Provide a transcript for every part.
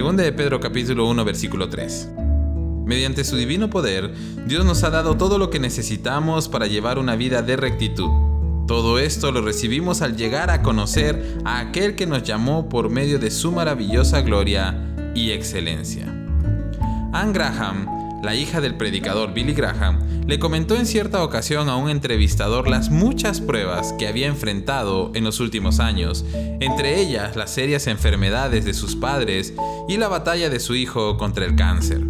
Segunda de Pedro capítulo 1 versículo 3. Mediante su divino poder, Dios nos ha dado todo lo que necesitamos para llevar una vida de rectitud. Todo esto lo recibimos al llegar a conocer a aquel que nos llamó por medio de su maravillosa gloria y excelencia. Anne Graham, la hija del predicador Billy Graham, le comentó en cierta ocasión a un entrevistador las muchas pruebas que había enfrentado en los últimos años, entre ellas las serias enfermedades de sus padres y la batalla de su hijo contra el cáncer.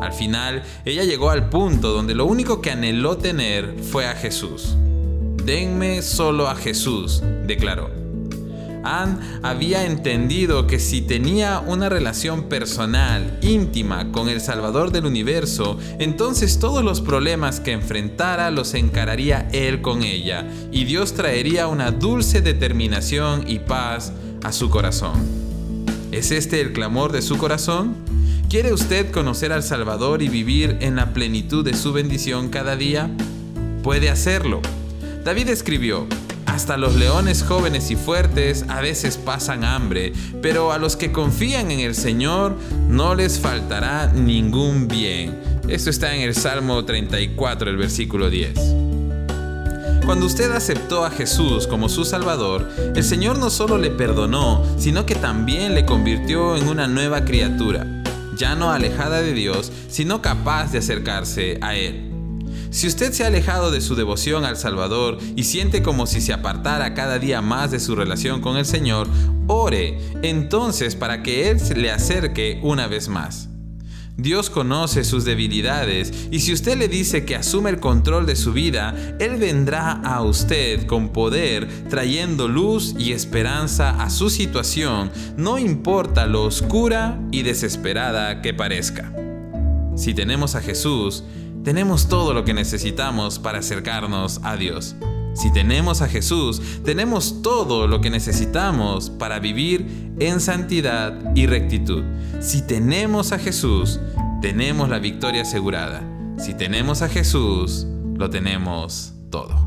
Al final, ella llegó al punto donde lo único que anheló tener fue a Jesús. Denme solo a Jesús, declaró. Anne había entendido que si tenía una relación personal, íntima con el Salvador del universo, entonces todos los problemas que enfrentara los encararía él con ella, y Dios traería una dulce determinación y paz a su corazón. ¿Es este el clamor de su corazón? ¿Quiere usted conocer al Salvador y vivir en la plenitud de su bendición cada día? Puede hacerlo. David escribió, hasta los leones jóvenes y fuertes a veces pasan hambre, pero a los que confían en el Señor no les faltará ningún bien. Esto está en el Salmo 34, el versículo 10. Cuando usted aceptó a Jesús como su Salvador, el Señor no solo le perdonó, sino que también le convirtió en una nueva criatura ya no alejada de Dios, sino capaz de acercarse a Él. Si usted se ha alejado de su devoción al Salvador y siente como si se apartara cada día más de su relación con el Señor, ore entonces para que Él le acerque una vez más. Dios conoce sus debilidades y si usted le dice que asume el control de su vida, Él vendrá a usted con poder trayendo luz y esperanza a su situación, no importa lo oscura y desesperada que parezca. Si tenemos a Jesús, tenemos todo lo que necesitamos para acercarnos a Dios. Si tenemos a Jesús, tenemos todo lo que necesitamos para vivir en santidad y rectitud. Si tenemos a Jesús, tenemos la victoria asegurada. Si tenemos a Jesús, lo tenemos todo.